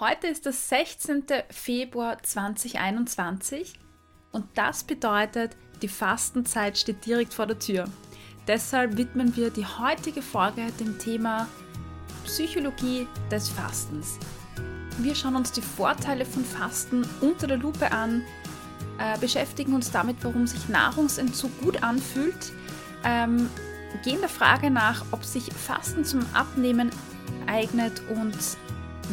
Heute ist der 16. Februar 2021 und das bedeutet, die Fastenzeit steht direkt vor der Tür. Deshalb widmen wir die heutige Folge dem Thema Psychologie des Fastens. Wir schauen uns die Vorteile von Fasten unter der Lupe an, äh, beschäftigen uns damit, warum sich Nahrungsentzug gut anfühlt, ähm, gehen der Frage nach, ob sich Fasten zum Abnehmen eignet und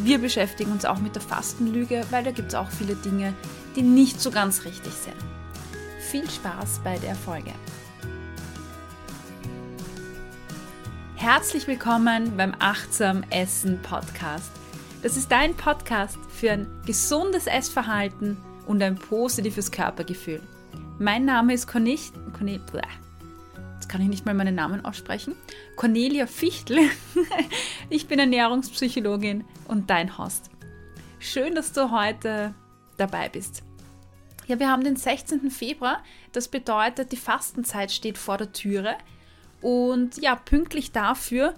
wir beschäftigen uns auch mit der Fastenlüge, weil da gibt es auch viele Dinge, die nicht so ganz richtig sind. Viel Spaß bei der Folge. Herzlich willkommen beim Achtsam Essen Podcast. Das ist dein Podcast für ein gesundes Essverhalten und ein positives Körpergefühl. Mein Name ist Cornelia. Cornel, jetzt kann ich nicht mal meinen Namen aussprechen. Cornelia Fichtel. Ich bin Ernährungspsychologin und dein Host. Schön, dass du heute dabei bist. Ja, wir haben den 16. Februar. Das bedeutet, die Fastenzeit steht vor der Türe. Und ja, pünktlich dafür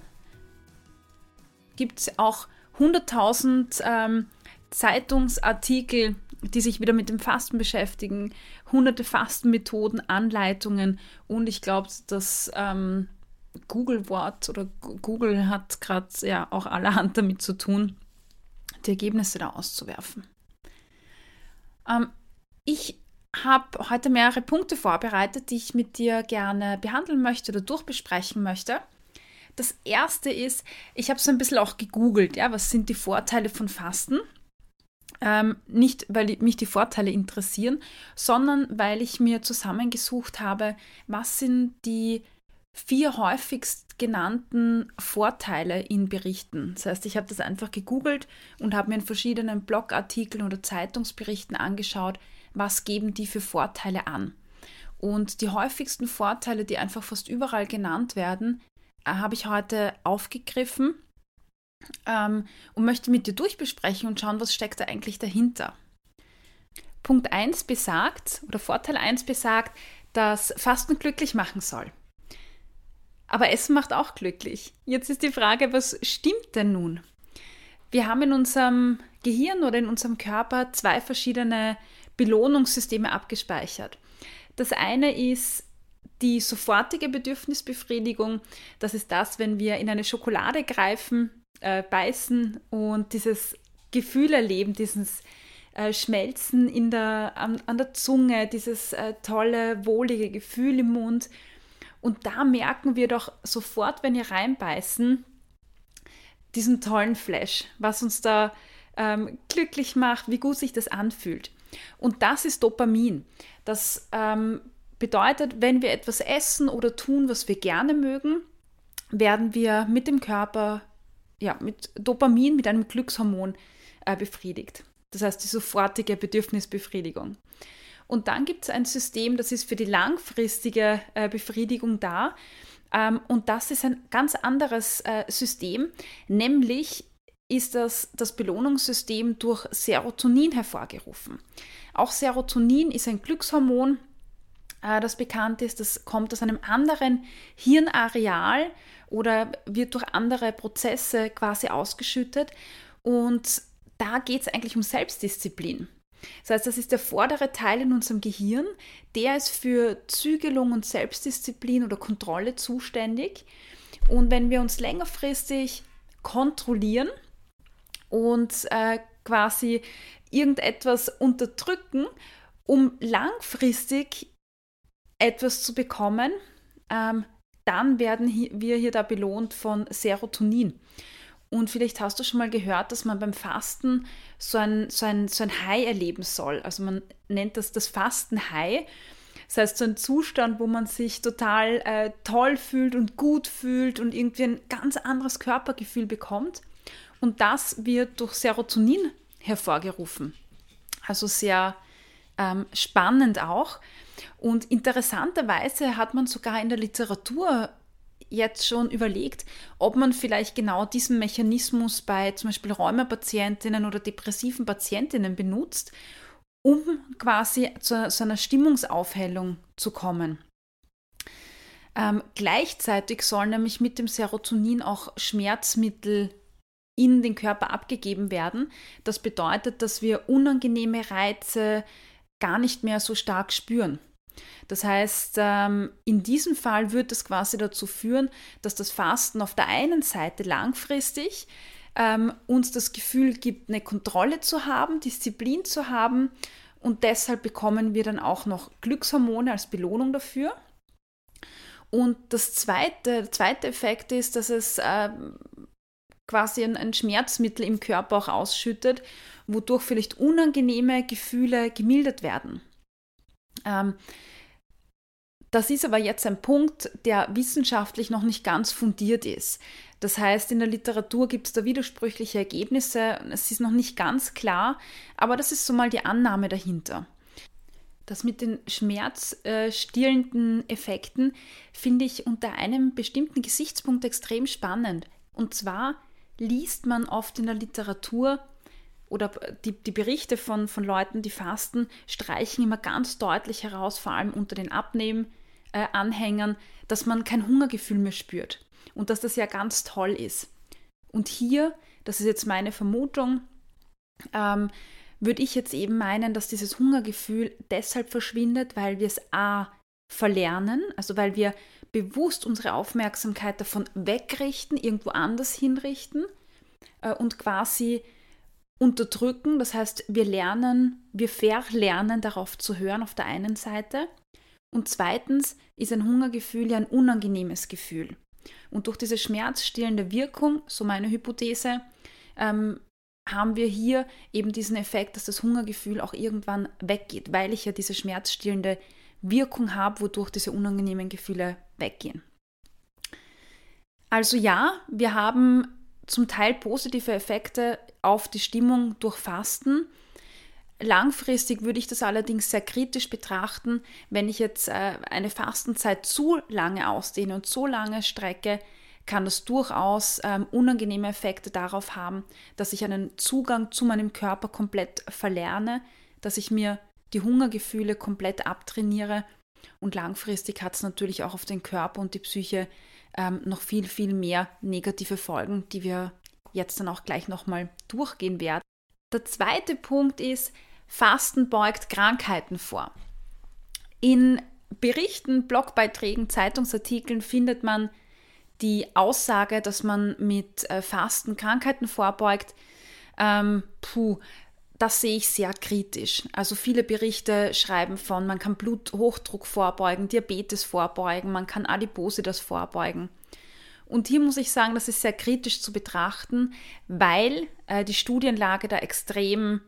gibt es auch 100.000 ähm, Zeitungsartikel, die sich wieder mit dem Fasten beschäftigen, hunderte Fastenmethoden, Anleitungen und ich glaube, das ähm, Google-Wort oder Google hat gerade ja auch allerhand damit zu tun, die Ergebnisse da auszuwerfen. Ähm, ich habe heute mehrere Punkte vorbereitet, die ich mit dir gerne behandeln möchte oder durchbesprechen möchte. Das erste ist, ich habe so ein bisschen auch gegoogelt, ja, was sind die Vorteile von Fasten? Ähm, nicht, weil mich die Vorteile interessieren, sondern weil ich mir zusammengesucht habe, was sind die vier häufigst genannten Vorteile in Berichten. Das heißt, ich habe das einfach gegoogelt und habe mir in verschiedenen Blogartikeln oder Zeitungsberichten angeschaut, was geben die für Vorteile an. Und die häufigsten Vorteile, die einfach fast überall genannt werden, äh, habe ich heute aufgegriffen ähm, und möchte mit dir durchbesprechen und schauen, was steckt da eigentlich dahinter. Punkt 1 besagt, oder Vorteil 1 besagt, dass Fasten glücklich machen soll. Aber Essen macht auch glücklich. Jetzt ist die Frage, was stimmt denn nun? Wir haben in unserem Gehirn oder in unserem Körper zwei verschiedene Belohnungssysteme abgespeichert. Das eine ist die sofortige Bedürfnisbefriedigung. Das ist das, wenn wir in eine Schokolade greifen, äh, beißen und dieses Gefühl erleben, dieses äh, Schmelzen in der, an, an der Zunge, dieses äh, tolle, wohlige Gefühl im Mund. Und da merken wir doch sofort, wenn wir reinbeißen, diesen tollen Flash, was uns da ähm, glücklich macht, wie gut sich das anfühlt. Und das ist Dopamin. Das ähm, bedeutet, wenn wir etwas essen oder tun, was wir gerne mögen, werden wir mit dem Körper, ja, mit Dopamin, mit einem Glückshormon äh, befriedigt. Das heißt, die sofortige Bedürfnisbefriedigung. Und dann gibt es ein System, das ist für die langfristige äh, Befriedigung da. Ähm, und das ist ein ganz anderes äh, System, nämlich ist das, das Belohnungssystem durch Serotonin hervorgerufen. Auch Serotonin ist ein Glückshormon, äh, das bekannt ist. Das kommt aus einem anderen Hirnareal oder wird durch andere Prozesse quasi ausgeschüttet. Und da geht es eigentlich um Selbstdisziplin. Das heißt, das ist der vordere Teil in unserem Gehirn, der ist für Zügelung und Selbstdisziplin oder Kontrolle zuständig. Und wenn wir uns längerfristig kontrollieren und äh, quasi irgendetwas unterdrücken, um langfristig etwas zu bekommen, ähm, dann werden wir hier da belohnt von Serotonin. Und vielleicht hast du schon mal gehört, dass man beim Fasten so ein, so ein, so ein High erleben soll. Also man nennt das das Fasten-High. Das heißt, so ein Zustand, wo man sich total äh, toll fühlt und gut fühlt und irgendwie ein ganz anderes Körpergefühl bekommt. Und das wird durch Serotonin hervorgerufen. Also sehr ähm, spannend auch. Und interessanterweise hat man sogar in der Literatur jetzt schon überlegt, ob man vielleicht genau diesen Mechanismus bei zum Beispiel Rheumapatientinnen oder depressiven Patientinnen benutzt, um quasi zu, zu einer Stimmungsaufhellung zu kommen. Ähm, gleichzeitig sollen nämlich mit dem Serotonin auch Schmerzmittel in den Körper abgegeben werden. Das bedeutet, dass wir unangenehme Reize gar nicht mehr so stark spüren. Das heißt, ähm, in diesem Fall wird es quasi dazu führen, dass das Fasten auf der einen Seite langfristig ähm, uns das Gefühl gibt, eine Kontrolle zu haben, Disziplin zu haben und deshalb bekommen wir dann auch noch Glückshormone als Belohnung dafür. Und das zweite, der zweite Effekt ist, dass es äh, quasi ein, Schmerzmittel im Körper auch ausschüttet, wodurch vielleicht unangenehme Gefühle gemildert werden. Ähm, das ist aber jetzt ein Punkt, der wissenschaftlich noch nicht ganz fundiert ist. Das heißt, in der Literatur gibt es da widersprüchliche Ergebnisse. Es ist noch nicht ganz klar, aber das ist so mal die Annahme dahinter. Das mit den schmerzstillenden Effekten finde ich unter einem bestimmten Gesichtspunkt extrem spannend. Und zwar liest man oft in der Literatur oder die, die Berichte von, von Leuten, die fasten, streichen immer ganz deutlich heraus, vor allem unter den Abnehmen-Anhängern, äh, dass man kein Hungergefühl mehr spürt und dass das ja ganz toll ist. Und hier, das ist jetzt meine Vermutung, ähm, würde ich jetzt eben meinen, dass dieses Hungergefühl deshalb verschwindet, weil wir es a verlernen, also weil wir bewusst unsere Aufmerksamkeit davon wegrichten, irgendwo anders hinrichten äh, und quasi unterdrücken. Das heißt, wir lernen, wir verlernen darauf zu hören auf der einen Seite. Und zweitens ist ein Hungergefühl ja ein unangenehmes Gefühl. Und durch diese schmerzstillende Wirkung, so meine Hypothese, ähm, haben wir hier eben diesen Effekt, dass das Hungergefühl auch irgendwann weggeht, weil ich ja diese schmerzstillende Wirkung habe, wodurch diese unangenehmen Gefühle weggehen. Also ja, wir haben zum Teil positive Effekte auf die Stimmung durch Fasten. Langfristig würde ich das allerdings sehr kritisch betrachten, wenn ich jetzt äh, eine Fastenzeit zu lange ausdehne und so lange strecke, kann das durchaus ähm, unangenehme Effekte darauf haben, dass ich einen Zugang zu meinem Körper komplett verlerne, dass ich mir die Hungergefühle komplett abtrainiere und langfristig hat es natürlich auch auf den Körper und die Psyche ähm, noch viel, viel mehr negative Folgen, die wir jetzt dann auch gleich nochmal durchgehen werden. Der zweite Punkt ist, Fasten beugt Krankheiten vor. In Berichten, Blogbeiträgen, Zeitungsartikeln findet man die Aussage, dass man mit äh, Fasten Krankheiten vorbeugt. Ähm, puh, das sehe ich sehr kritisch. Also viele Berichte schreiben von, man kann Bluthochdruck vorbeugen, Diabetes vorbeugen, man kann Adipose das vorbeugen. Und hier muss ich sagen, das ist sehr kritisch zu betrachten, weil äh, die Studienlage da extrem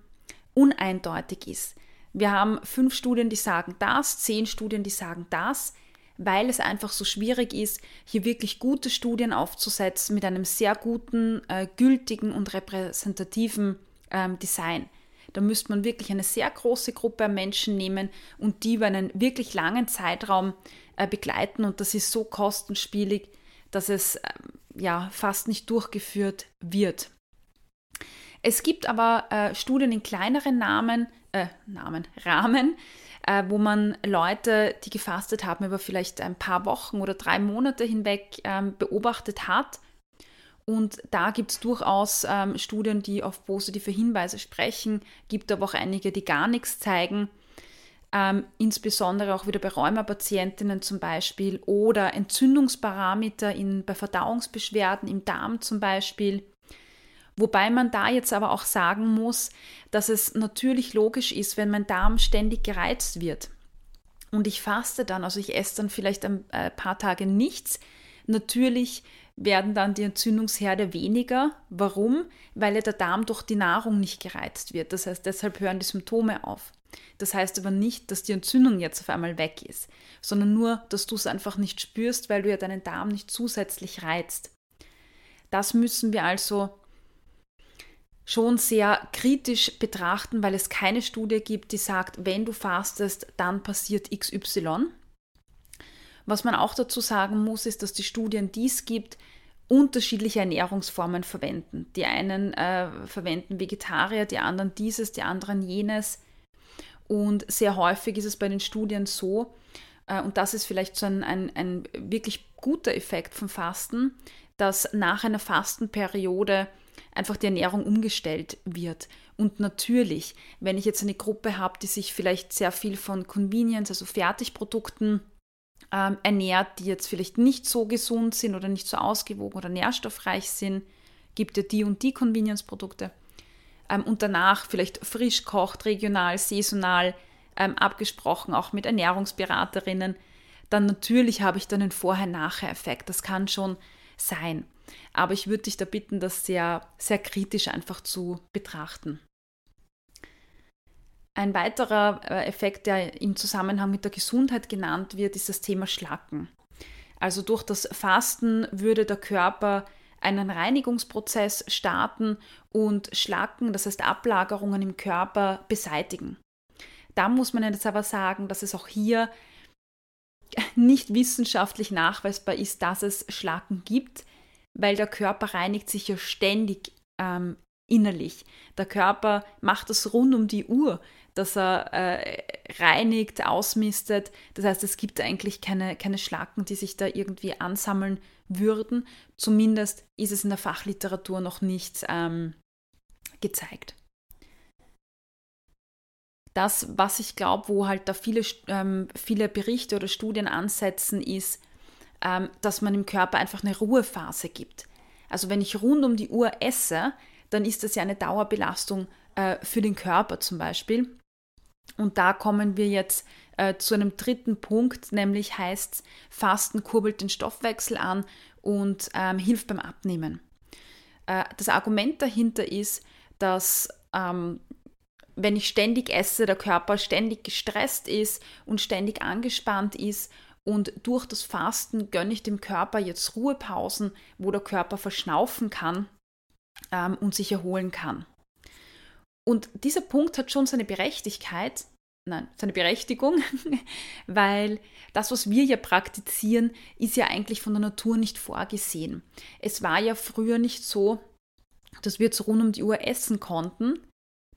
uneindeutig ist. Wir haben fünf Studien, die sagen das, zehn Studien, die sagen das, weil es einfach so schwierig ist, hier wirklich gute Studien aufzusetzen mit einem sehr guten, äh, gültigen und repräsentativen ähm, Design. Da müsste man wirklich eine sehr große Gruppe an Menschen nehmen und die über einen wirklich langen Zeitraum äh, begleiten. Und das ist so kostenspielig, dass es äh, ja fast nicht durchgeführt wird. Es gibt aber äh, Studien in kleineren Namen, äh, Namen, Rahmen, äh, wo man Leute, die gefastet haben, über vielleicht ein paar Wochen oder drei Monate hinweg ähm, beobachtet hat und da gibt es durchaus ähm, Studien, die auf positive Hinweise sprechen, gibt aber auch einige, die gar nichts zeigen. Ähm, insbesondere auch wieder bei Rheumapatientinnen zum Beispiel oder Entzündungsparameter in, bei Verdauungsbeschwerden im Darm zum Beispiel. Wobei man da jetzt aber auch sagen muss, dass es natürlich logisch ist, wenn mein Darm ständig gereizt wird und ich faste dann, also ich esse dann vielleicht ein äh, paar Tage nichts, natürlich werden dann die Entzündungsherde weniger. Warum? Weil ja der Darm durch die Nahrung nicht gereizt wird. Das heißt, deshalb hören die Symptome auf. Das heißt aber nicht, dass die Entzündung jetzt auf einmal weg ist, sondern nur, dass du es einfach nicht spürst, weil du ja deinen Darm nicht zusätzlich reizt. Das müssen wir also schon sehr kritisch betrachten, weil es keine Studie gibt, die sagt, wenn du fastest, dann passiert XY. Was man auch dazu sagen muss, ist, dass die Studien, die es gibt, unterschiedliche Ernährungsformen verwenden. Die einen äh, verwenden Vegetarier, die anderen dieses, die anderen jenes. Und sehr häufig ist es bei den Studien so, äh, und das ist vielleicht so ein, ein, ein wirklich guter Effekt vom Fasten, dass nach einer Fastenperiode einfach die Ernährung umgestellt wird. Und natürlich, wenn ich jetzt eine Gruppe habe, die sich vielleicht sehr viel von Convenience, also Fertigprodukten ähm, ernährt, die jetzt vielleicht nicht so gesund sind oder nicht so ausgewogen oder nährstoffreich sind, gibt ja die und die Convenience-Produkte. Ähm, und danach vielleicht frisch kocht, regional, saisonal, ähm, abgesprochen, auch mit Ernährungsberaterinnen, dann natürlich habe ich dann einen Vorher-Nachher-Effekt. Das kann schon sein. Aber ich würde dich da bitten, das sehr, sehr kritisch einfach zu betrachten. Ein weiterer äh, Effekt, der im Zusammenhang mit der Gesundheit genannt wird, ist das Thema Schlacken. Also durch das Fasten würde der Körper einen Reinigungsprozess starten und Schlacken, das heißt Ablagerungen im Körper, beseitigen. Da muss man jetzt aber sagen, dass es auch hier nicht wissenschaftlich nachweisbar ist, dass es Schlacken gibt, weil der Körper reinigt sich ja ständig ähm, innerlich. Der Körper macht das rund um die Uhr, dass er äh, reinigt, ausmistet. Das heißt, es gibt eigentlich keine, keine Schlacken, die sich da irgendwie ansammeln würden. Zumindest ist es in der Fachliteratur noch nicht ähm, gezeigt. Das, was ich glaube, wo halt da viele, ähm, viele Berichte oder Studien ansetzen, ist, ähm, dass man im Körper einfach eine Ruhephase gibt. Also wenn ich rund um die Uhr esse, dann ist das ja eine Dauerbelastung äh, für den Körper zum Beispiel. Und da kommen wir jetzt äh, zu einem dritten Punkt, nämlich heißt Fasten kurbelt den Stoffwechsel an und ähm, hilft beim Abnehmen. Äh, das Argument dahinter ist, dass ähm, wenn ich ständig esse, der Körper ständig gestresst ist und ständig angespannt ist und durch das Fasten gönne ich dem Körper jetzt Ruhepausen, wo der Körper verschnaufen kann ähm, und sich erholen kann. Und dieser Punkt hat schon seine Berechtigkeit, nein, seine Berechtigung, weil das, was wir ja praktizieren, ist ja eigentlich von der Natur nicht vorgesehen. Es war ja früher nicht so, dass wir jetzt rund um die Uhr essen konnten,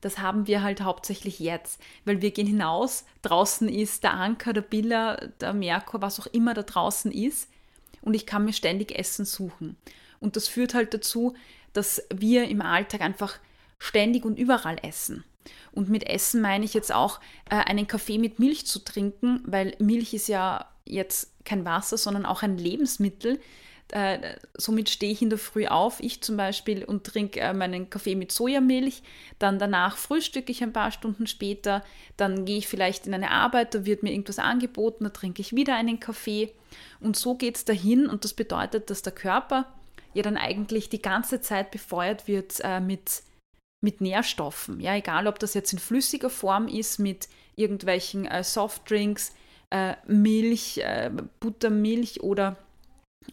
das haben wir halt hauptsächlich jetzt, weil wir gehen hinaus, draußen ist der Anker, der Biller, der Merkur, was auch immer da draußen ist und ich kann mir ständig Essen suchen. Und das führt halt dazu, dass wir im Alltag einfach ständig und überall essen. Und mit Essen meine ich jetzt auch, äh, einen Kaffee mit Milch zu trinken, weil Milch ist ja jetzt kein Wasser, sondern auch ein Lebensmittel, äh, somit stehe ich in der Früh auf, ich zum Beispiel, und trinke äh, meinen Kaffee mit Sojamilch. Dann danach frühstücke ich ein paar Stunden später. Dann gehe ich vielleicht in eine Arbeit, da wird mir irgendwas angeboten, da trinke ich wieder einen Kaffee. Und so geht es dahin. Und das bedeutet, dass der Körper ja dann eigentlich die ganze Zeit befeuert wird äh, mit, mit Nährstoffen. Ja, egal ob das jetzt in flüssiger Form ist, mit irgendwelchen äh, Softdrinks, äh, Milch, äh, Buttermilch oder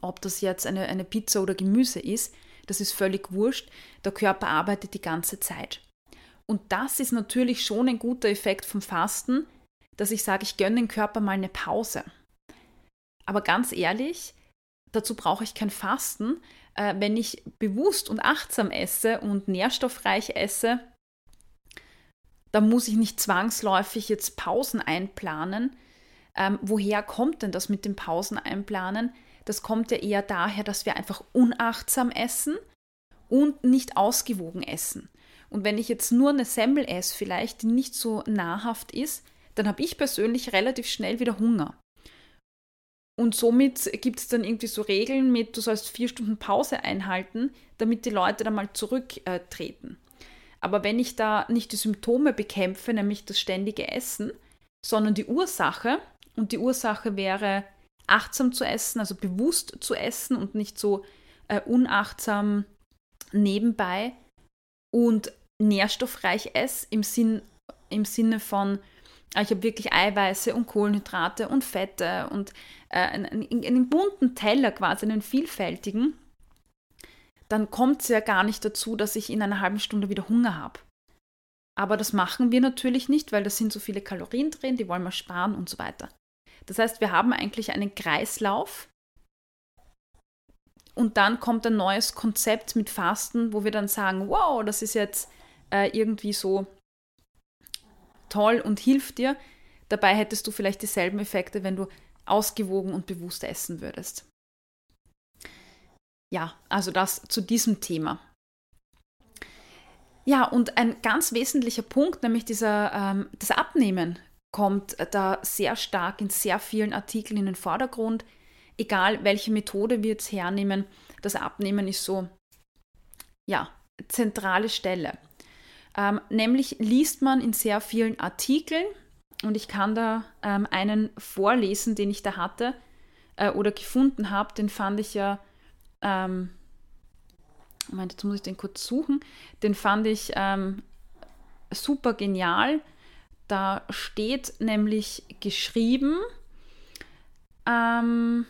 ob das jetzt eine, eine Pizza oder Gemüse ist, das ist völlig wurscht. Der Körper arbeitet die ganze Zeit. Und das ist natürlich schon ein guter Effekt vom Fasten, dass ich sage, ich gönne dem Körper mal eine Pause. Aber ganz ehrlich, dazu brauche ich kein Fasten. Äh, wenn ich bewusst und achtsam esse und nährstoffreich esse, dann muss ich nicht zwangsläufig jetzt Pausen einplanen. Ähm, woher kommt denn das mit dem Pausen einplanen? das kommt ja eher daher, dass wir einfach unachtsam essen und nicht ausgewogen essen. Und wenn ich jetzt nur eine Semmel esse, vielleicht, die nicht so nahrhaft ist, dann habe ich persönlich relativ schnell wieder Hunger. Und somit gibt es dann irgendwie so Regeln mit, du sollst vier Stunden Pause einhalten, damit die Leute dann mal zurücktreten. Aber wenn ich da nicht die Symptome bekämpfe, nämlich das ständige Essen, sondern die Ursache, und die Ursache wäre achtsam zu essen, also bewusst zu essen und nicht so äh, unachtsam nebenbei und nährstoffreich esse im, Sinn, im Sinne von, äh, ich habe wirklich Eiweiße und Kohlenhydrate und Fette und äh, einen, einen bunten Teller quasi, einen vielfältigen, dann kommt es ja gar nicht dazu, dass ich in einer halben Stunde wieder Hunger habe. Aber das machen wir natürlich nicht, weil da sind so viele Kalorien drin, die wollen wir sparen und so weiter. Das heißt, wir haben eigentlich einen Kreislauf und dann kommt ein neues Konzept mit Fasten, wo wir dann sagen, wow, das ist jetzt äh, irgendwie so toll und hilft dir. Dabei hättest du vielleicht dieselben Effekte, wenn du ausgewogen und bewusst essen würdest. Ja, also das zu diesem Thema. Ja, und ein ganz wesentlicher Punkt, nämlich dieser, ähm, das Abnehmen, kommt da sehr stark in sehr vielen Artikeln in den Vordergrund. Egal welche Methode wir jetzt hernehmen, das Abnehmen ist so, ja, zentrale Stelle. Ähm, nämlich liest man in sehr vielen Artikeln, und ich kann da ähm, einen vorlesen, den ich da hatte äh, oder gefunden habe, den fand ich ja, ähm, Moment, jetzt muss ich den kurz suchen, den fand ich ähm, super genial. Da steht nämlich geschrieben, ähm,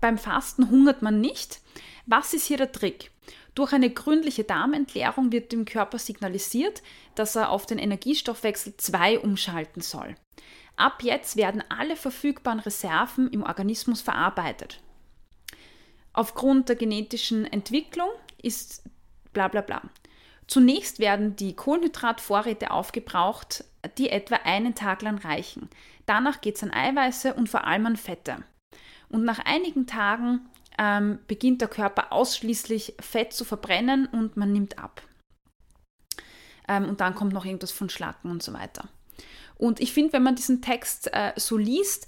beim Fasten hungert man nicht. Was ist hier der Trick? Durch eine gründliche Darmentleerung wird dem Körper signalisiert, dass er auf den Energiestoffwechsel 2 umschalten soll. Ab jetzt werden alle verfügbaren Reserven im Organismus verarbeitet. Aufgrund der genetischen Entwicklung ist bla bla bla. Zunächst werden die Kohlenhydratvorräte aufgebraucht, die etwa einen Tag lang reichen. Danach geht es an Eiweiße und vor allem an Fette. Und nach einigen Tagen ähm, beginnt der Körper ausschließlich Fett zu verbrennen und man nimmt ab. Ähm, und dann kommt noch irgendwas von Schlacken und so weiter. Und ich finde, wenn man diesen Text äh, so liest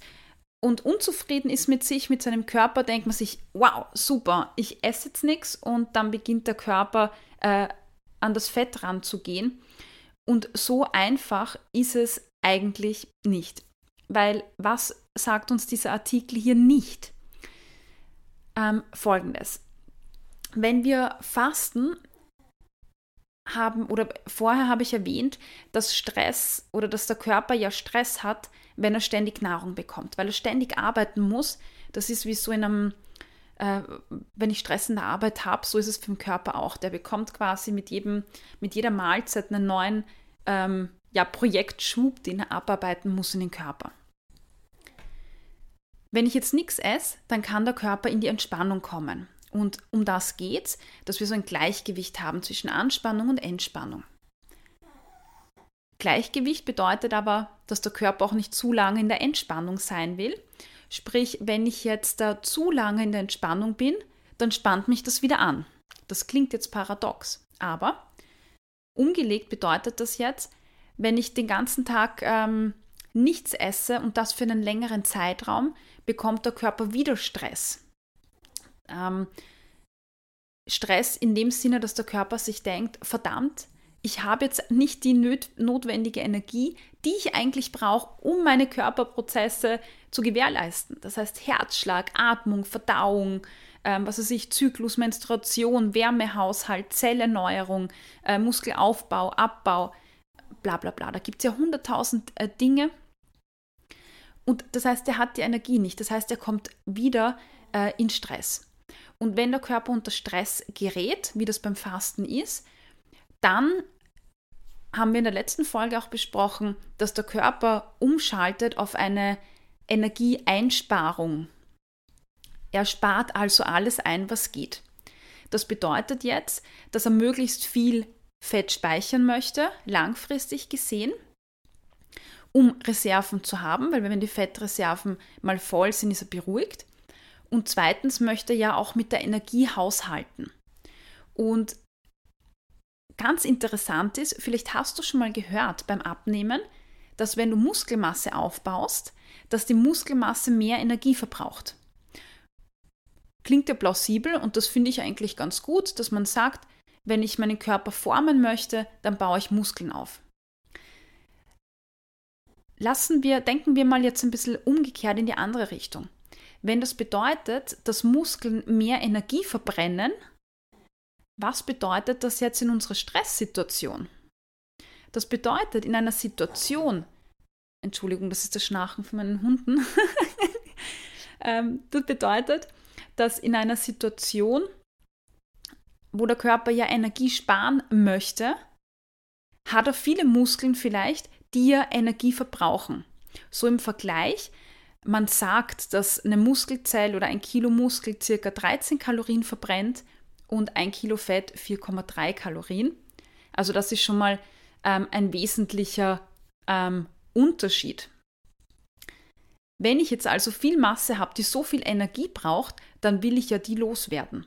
und unzufrieden ist mit sich, mit seinem Körper, denkt man sich, wow, super, ich esse jetzt nichts und dann beginnt der Körper äh, an das Fett ranzugehen. Und so einfach ist es eigentlich nicht. Weil was sagt uns dieser Artikel hier nicht? Ähm, folgendes. Wenn wir fasten, haben, oder vorher habe ich erwähnt, dass Stress oder dass der Körper ja Stress hat, wenn er ständig Nahrung bekommt, weil er ständig arbeiten muss. Das ist wie so in einem, äh, wenn ich Stress in der Arbeit habe, so ist es für den Körper auch. Der bekommt quasi mit, jedem, mit jeder Mahlzeit einen neuen ähm, ja, Projektschub, den er abarbeiten muss in den Körper. Wenn ich jetzt nichts esse, dann kann der Körper in die Entspannung kommen. Und um das geht's, dass wir so ein Gleichgewicht haben zwischen Anspannung und Entspannung. Gleichgewicht bedeutet aber, dass der Körper auch nicht zu lange in der Entspannung sein will. Sprich, wenn ich jetzt da zu lange in der Entspannung bin, dann spannt mich das wieder an. Das klingt jetzt paradox, aber umgelegt bedeutet das jetzt, wenn ich den ganzen Tag ähm, nichts esse und das für einen längeren Zeitraum, bekommt der Körper wieder Stress. Ähm, Stress in dem Sinne, dass der Körper sich denkt, verdammt, ich habe jetzt nicht die notwendige Energie, die ich eigentlich brauche, um meine Körperprozesse zu gewährleisten. Das heißt Herzschlag, Atmung, Verdauung, ähm, was weiß ich, Zyklus, Menstruation, Wärmehaushalt, Zellerneuerung, äh, Muskelaufbau, Abbau, bla bla bla. Da gibt es ja hunderttausend äh, Dinge, und das heißt, er hat die Energie nicht. Das heißt, er kommt wieder äh, in Stress. Und wenn der Körper unter Stress gerät, wie das beim Fasten ist, dann haben wir in der letzten Folge auch besprochen, dass der Körper umschaltet auf eine Energieeinsparung. Er spart also alles ein, was geht. Das bedeutet jetzt, dass er möglichst viel Fett speichern möchte, langfristig gesehen, um Reserven zu haben, weil wenn die Fettreserven mal voll sind, ist er beruhigt. Und zweitens möchte er ja auch mit der Energie haushalten. Und ganz interessant ist, vielleicht hast du schon mal gehört beim Abnehmen, dass wenn du Muskelmasse aufbaust, dass die Muskelmasse mehr Energie verbraucht. Klingt ja plausibel und das finde ich eigentlich ganz gut, dass man sagt, wenn ich meinen Körper formen möchte, dann baue ich Muskeln auf lassen wir, denken wir mal jetzt ein bisschen umgekehrt in die andere Richtung. Wenn das bedeutet, dass Muskeln mehr Energie verbrennen, was bedeutet das jetzt in unserer Stresssituation? Das bedeutet in einer Situation, Entschuldigung, das ist das Schnarchen von meinen Hunden, ähm, das bedeutet, dass in einer Situation, wo der Körper ja Energie sparen möchte, hat er viele Muskeln vielleicht, ja Energie verbrauchen. So im Vergleich, man sagt, dass eine Muskelzelle oder ein Kilo Muskel ca. 13 Kalorien verbrennt und ein Kilo Fett 4,3 Kalorien. Also das ist schon mal ähm, ein wesentlicher ähm, Unterschied. Wenn ich jetzt also viel Masse habe, die so viel Energie braucht, dann will ich ja die loswerden.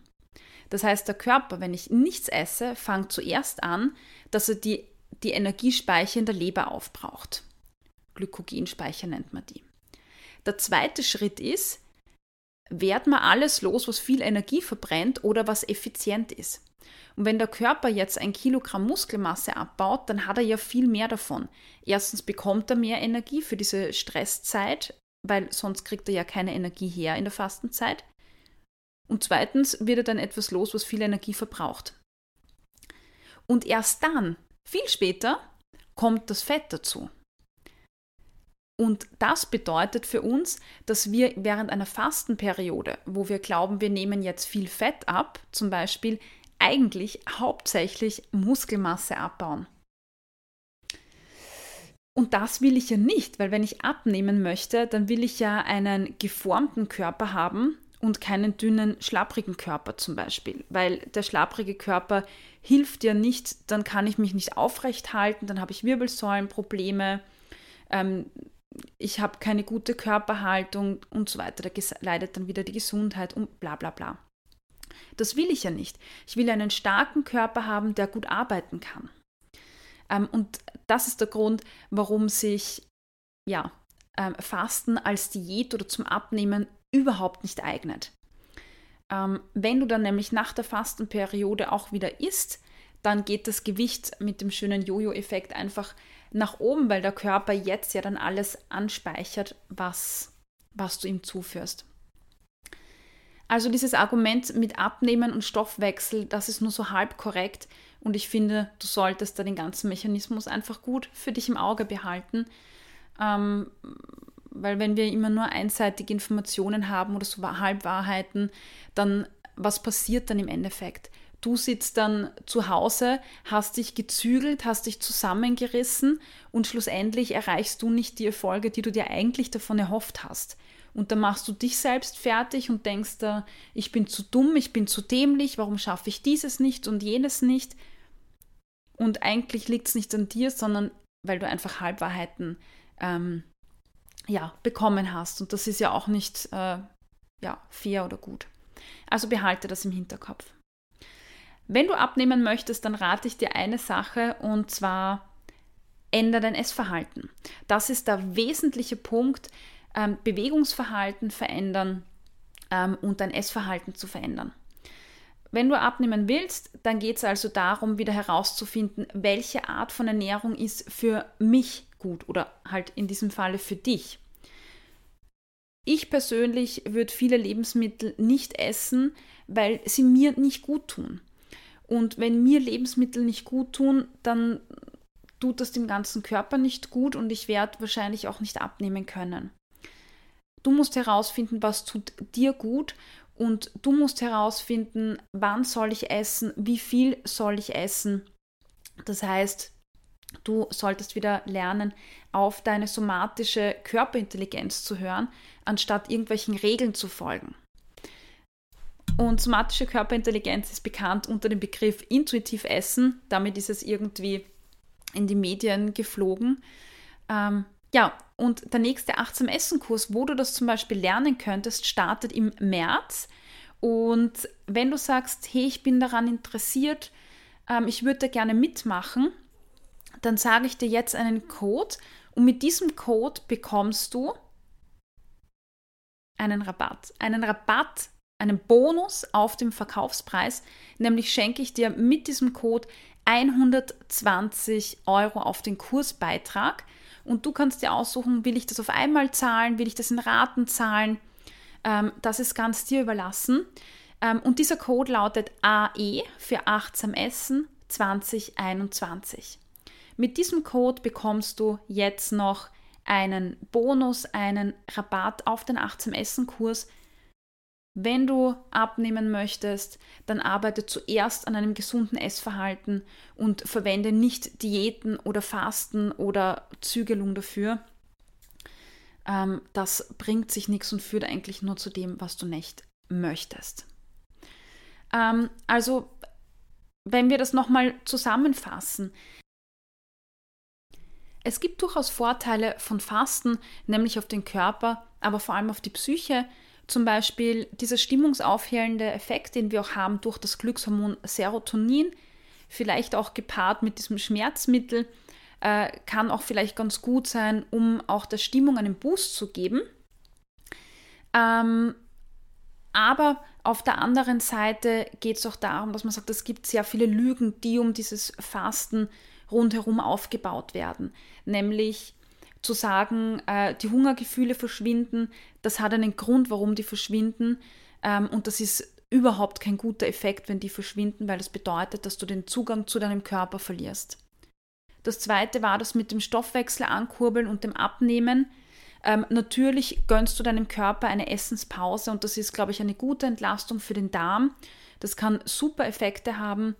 Das heißt, der Körper, wenn ich nichts esse, fängt zuerst an, dass er die, die Energiespeicher in der Leber aufbraucht. Glykogenspeicher nennt man die. Der zweite Schritt ist, werd mal alles los, was viel Energie verbrennt oder was effizient ist. Und wenn der Körper jetzt ein Kilogramm Muskelmasse abbaut, dann hat er ja viel mehr davon. Erstens bekommt er mehr Energie für diese Stresszeit, weil sonst kriegt er ja keine Energie her in der Fastenzeit. Und zweitens wird er dann etwas los, was viel Energie verbraucht. Und erst dann, viel später, kommt das Fett dazu. Und das bedeutet für uns, dass wir während einer Fastenperiode, wo wir glauben, wir nehmen jetzt viel Fett ab, zum Beispiel eigentlich hauptsächlich Muskelmasse abbauen. Und das will ich ja nicht, weil wenn ich abnehmen möchte, dann will ich ja einen geformten Körper haben und keinen dünnen, schlapprigen Körper zum Beispiel. Weil der schlapprige Körper hilft ja nicht, dann kann ich mich nicht aufrecht halten, dann habe ich Wirbelsäulenprobleme, ähm, ich habe keine gute Körperhaltung und so weiter. Da leidet dann wieder die Gesundheit und bla bla bla. Das will ich ja nicht. Ich will einen starken Körper haben, der gut arbeiten kann. Ähm, und das ist der Grund, warum sich ja, ähm, Fasten als Diät oder zum Abnehmen überhaupt nicht eignet. Ähm, wenn du dann nämlich nach der Fastenperiode auch wieder isst, dann geht das Gewicht mit dem schönen Jojo-Effekt einfach nach oben, weil der Körper jetzt ja dann alles anspeichert, was, was du ihm zuführst. Also dieses Argument mit Abnehmen und Stoffwechsel, das ist nur so halb korrekt und ich finde, du solltest da den ganzen Mechanismus einfach gut für dich im Auge behalten, ähm, weil wenn wir immer nur einseitige Informationen haben oder so Halbwahrheiten, dann was passiert dann im Endeffekt? Du sitzt dann zu Hause, hast dich gezügelt, hast dich zusammengerissen und schlussendlich erreichst du nicht die Erfolge, die du dir eigentlich davon erhofft hast. Und dann machst du dich selbst fertig und denkst da, ich bin zu dumm, ich bin zu dämlich, warum schaffe ich dieses nicht und jenes nicht? Und eigentlich liegt es nicht an dir, sondern weil du einfach Halbwahrheiten ähm, ja, bekommen hast. Und das ist ja auch nicht äh, ja, fair oder gut. Also behalte das im Hinterkopf. Wenn du abnehmen möchtest, dann rate ich dir eine Sache und zwar ändere dein Essverhalten. Das ist der wesentliche Punkt, ähm, Bewegungsverhalten verändern ähm, und dein Essverhalten zu verändern. Wenn du abnehmen willst, dann geht es also darum, wieder herauszufinden, welche Art von Ernährung ist für mich gut oder halt in diesem Falle für dich. Ich persönlich würde viele Lebensmittel nicht essen, weil sie mir nicht gut tun. Und wenn mir Lebensmittel nicht gut tun, dann tut das dem ganzen Körper nicht gut und ich werde wahrscheinlich auch nicht abnehmen können. Du musst herausfinden, was tut dir gut und du musst herausfinden, wann soll ich essen, wie viel soll ich essen. Das heißt, du solltest wieder lernen, auf deine somatische Körperintelligenz zu hören, anstatt irgendwelchen Regeln zu folgen. Und somatische Körperintelligenz ist bekannt unter dem Begriff intuitiv Essen. Damit ist es irgendwie in die Medien geflogen. Ähm, ja, und der nächste Achtsam Essen Kurs, wo du das zum Beispiel lernen könntest, startet im März. Und wenn du sagst, hey, ich bin daran interessiert, ähm, ich würde da gerne mitmachen, dann sage ich dir jetzt einen Code und mit diesem Code bekommst du einen Rabatt. Einen Rabatt, einen Bonus auf dem Verkaufspreis, nämlich schenke ich dir mit diesem Code 120 Euro auf den Kursbeitrag. Und du kannst dir aussuchen, will ich das auf einmal zahlen, will ich das in Raten zahlen. Ähm, das ist ganz dir überlassen. Ähm, und dieser Code lautet AE für achtsam Essen 2021. Mit diesem Code bekommst du jetzt noch einen Bonus, einen Rabatt auf den achtsam Essen Kurs wenn du abnehmen möchtest, dann arbeite zuerst an einem gesunden Essverhalten und verwende nicht Diäten oder Fasten oder Zügelung dafür. Ähm, das bringt sich nichts und führt eigentlich nur zu dem, was du nicht möchtest. Ähm, also, wenn wir das nochmal zusammenfassen, es gibt durchaus Vorteile von Fasten, nämlich auf den Körper, aber vor allem auf die Psyche, Zum Beispiel dieser stimmungsaufhellende Effekt, den wir auch haben durch das Glückshormon Serotonin, vielleicht auch gepaart mit diesem Schmerzmittel, äh, kann auch vielleicht ganz gut sein, um auch der Stimmung einen Boost zu geben. Ähm, aber auf der anderen Seite geht es auch darum, dass man sagt, es gibt sehr viele Lügen, die um dieses Fasten rundherum aufgebaut werden. Nämlich zu sagen, äh, die Hungergefühle verschwinden, das hat einen Grund, warum die verschwinden. Ähm, und das ist überhaupt kein guter Effekt, wenn die verschwinden, weil das bedeutet, dass du den Zugang zu deinem Körper verlierst. Das zweite war das mit dem Stoffwechsel ankurbeln und dem Abnehmen. Ähm, natürlich gönnst du deinem Körper eine Essenspause und das ist, glaube ich, eine gute Entlastung für den Darm. Das kann super Effekte haben.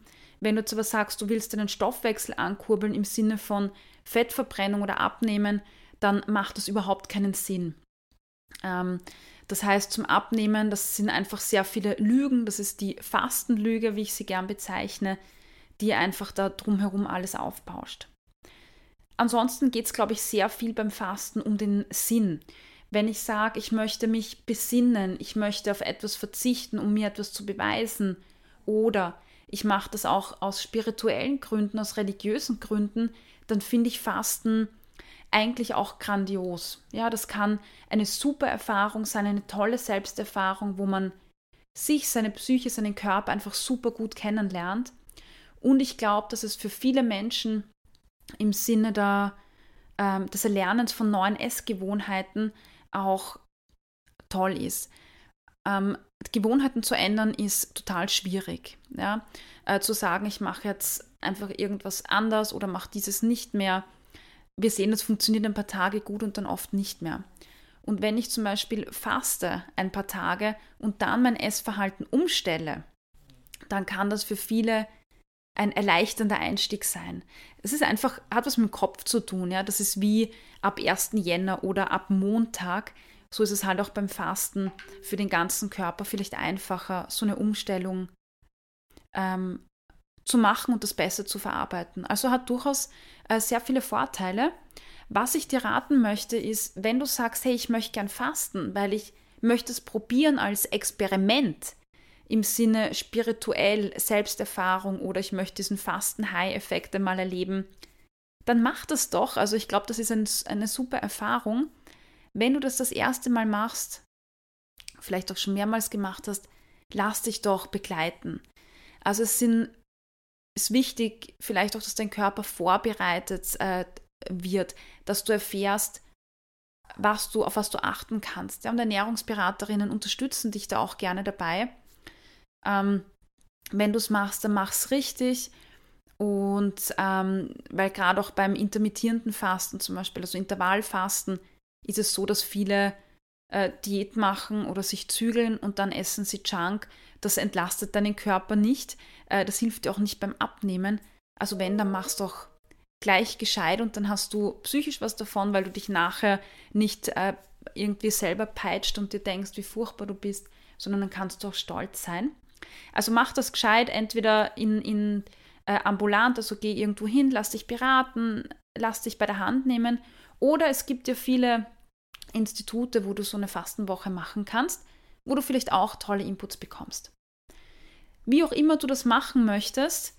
Wenn du zwar sagst, du willst deinen Stoffwechsel ankurbeln im Sinne von Fettverbrennung oder Abnehmen, dann macht das überhaupt keinen Sinn. Ähm, das heißt, zum Abnehmen, das sind einfach sehr viele Lügen. Das ist die Fastenlüge, wie ich sie gern bezeichne, die einfach da drumherum alles aufbauscht. Ansonsten geht es, glaube ich, sehr viel beim Fasten um den Sinn. Wenn ich sage, ich möchte mich besinnen, ich möchte auf etwas verzichten, um mir etwas zu beweisen, oder ich mache das auch aus spirituellen Gründen, aus religiösen Gründen, dann finde ich Fasten eigentlich auch grandios. Ja, das kann eine super Erfahrung sein, eine tolle Selbsterfahrung, wo man sich, seine Psyche, seinen Körper einfach super gut kennenlernt. Und ich glaube, dass es für viele Menschen im Sinne der, ähm, des Erlernens von neuen Essgewohnheiten auch toll ist. Ähm, Gewohnheiten zu ändern ist total schwierig. Ja? Äh, zu sagen, ich mache jetzt einfach irgendwas anders oder mache dieses nicht mehr. Wir sehen, das funktioniert ein paar Tage gut und dann oft nicht mehr. Und wenn ich zum Beispiel faste ein paar Tage und dann mein Essverhalten umstelle, dann kann das für viele ein erleichternder Einstieg sein. Es ist einfach, hat was mit dem Kopf zu tun, ja. Das ist wie ab 1. Jänner oder ab Montag. So ist es halt auch beim Fasten für den ganzen Körper vielleicht einfacher, so eine Umstellung ähm, zu machen und das besser zu verarbeiten. Also hat durchaus äh, sehr viele Vorteile. Was ich dir raten möchte, ist, wenn du sagst, hey, ich möchte gern fasten, weil ich möchte es probieren als Experiment, im Sinne spirituell Selbsterfahrung oder ich möchte diesen Fasten-High-Effekt einmal erleben, dann mach das doch. Also ich glaube, das ist ein, eine super Erfahrung. Wenn du das das erste Mal machst, vielleicht auch schon mehrmals gemacht hast, lass dich doch begleiten. Also es sind, ist wichtig, vielleicht auch, dass dein Körper vorbereitet äh, wird, dass du erfährst, was du, auf was du achten kannst. Ja, und Ernährungsberaterinnen unterstützen dich da auch gerne dabei ähm, wenn du es machst, dann mach es richtig. Und ähm, weil gerade auch beim intermittierenden Fasten zum Beispiel, also Intervallfasten, ist es so, dass viele äh, Diät machen oder sich zügeln und dann essen sie Junk. Das entlastet deinen Körper nicht. Äh, das hilft dir auch nicht beim Abnehmen. Also wenn, dann machst du doch gleich gescheit und dann hast du psychisch was davon, weil du dich nachher nicht äh, irgendwie selber peitscht und dir denkst, wie furchtbar du bist, sondern dann kannst du auch stolz sein. Also mach das gescheit, entweder in, in äh, ambulant, also geh irgendwo hin, lass dich beraten, lass dich bei der Hand nehmen. Oder es gibt ja viele Institute, wo du so eine Fastenwoche machen kannst, wo du vielleicht auch tolle Inputs bekommst. Wie auch immer du das machen möchtest,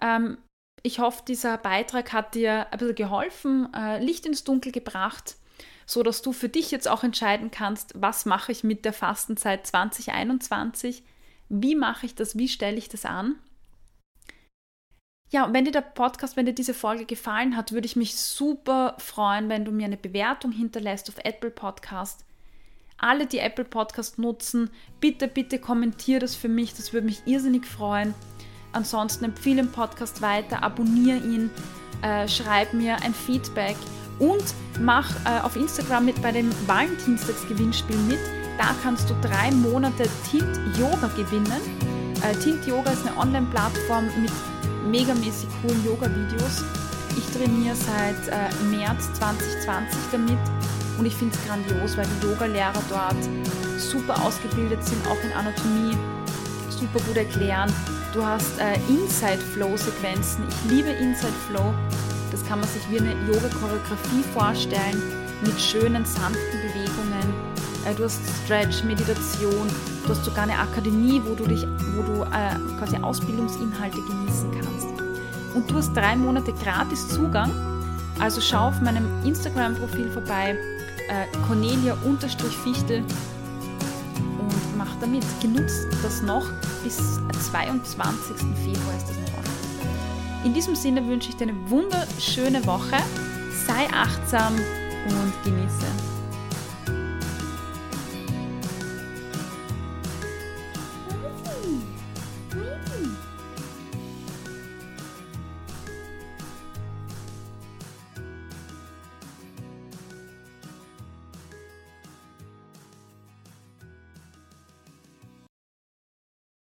ähm, ich hoffe, dieser Beitrag hat dir ein bisschen geholfen, äh, Licht ins Dunkel gebracht, so dass du für dich jetzt auch entscheiden kannst, was mache ich mit der Fastenzeit 2021 wie mache ich das? Wie stelle ich das an? Ja, und wenn dir der Podcast, wenn dir diese Folge gefallen hat, würde ich mich super freuen, wenn du mir eine Bewertung hinterlässt auf Apple Podcast. Alle, die Apple Podcast nutzen, bitte, bitte kommentier das für mich. Das würde mich irrsinnig freuen. Ansonsten empfehle den Podcast weiter, abonniere ihn, äh, schreib mir ein Feedback und mach äh, auf Instagram mit bei dem Valentinstagsgewinnspiel mit. Da kannst du drei Monate Tint Yoga gewinnen. Äh, Tint Yoga ist eine Online-Plattform mit megamäßig coolen Yoga-Videos. Ich trainiere seit äh, März 2020 damit und ich finde es grandios, weil die Yoga-Lehrer dort super ausgebildet sind, auch in Anatomie, super gut erklären. Du hast äh, Inside-Flow-Sequenzen. Ich liebe Inside-Flow. Das kann man sich wie eine Yoga-Choreografie vorstellen mit schönen, sanften Bewegungen du hast Stretch, Meditation, du hast sogar eine Akademie, wo du dich, wo du äh, quasi Ausbildungsinhalte genießen kannst. Und du hast drei Monate gratis Zugang. Also schau auf meinem Instagram-Profil vorbei, äh, Cornelia-Fichtel und mach damit. Genutzt das noch bis 22. Februar ist das noch. In diesem Sinne wünsche ich dir eine wunderschöne Woche. Sei achtsam und genieße.